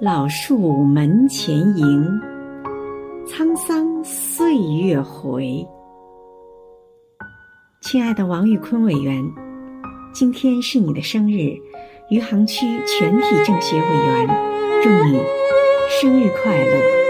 老树门前迎沧桑岁月回。亲爱的王玉坤委员今天是你的生日余杭区全体政协委员祝你生日快乐。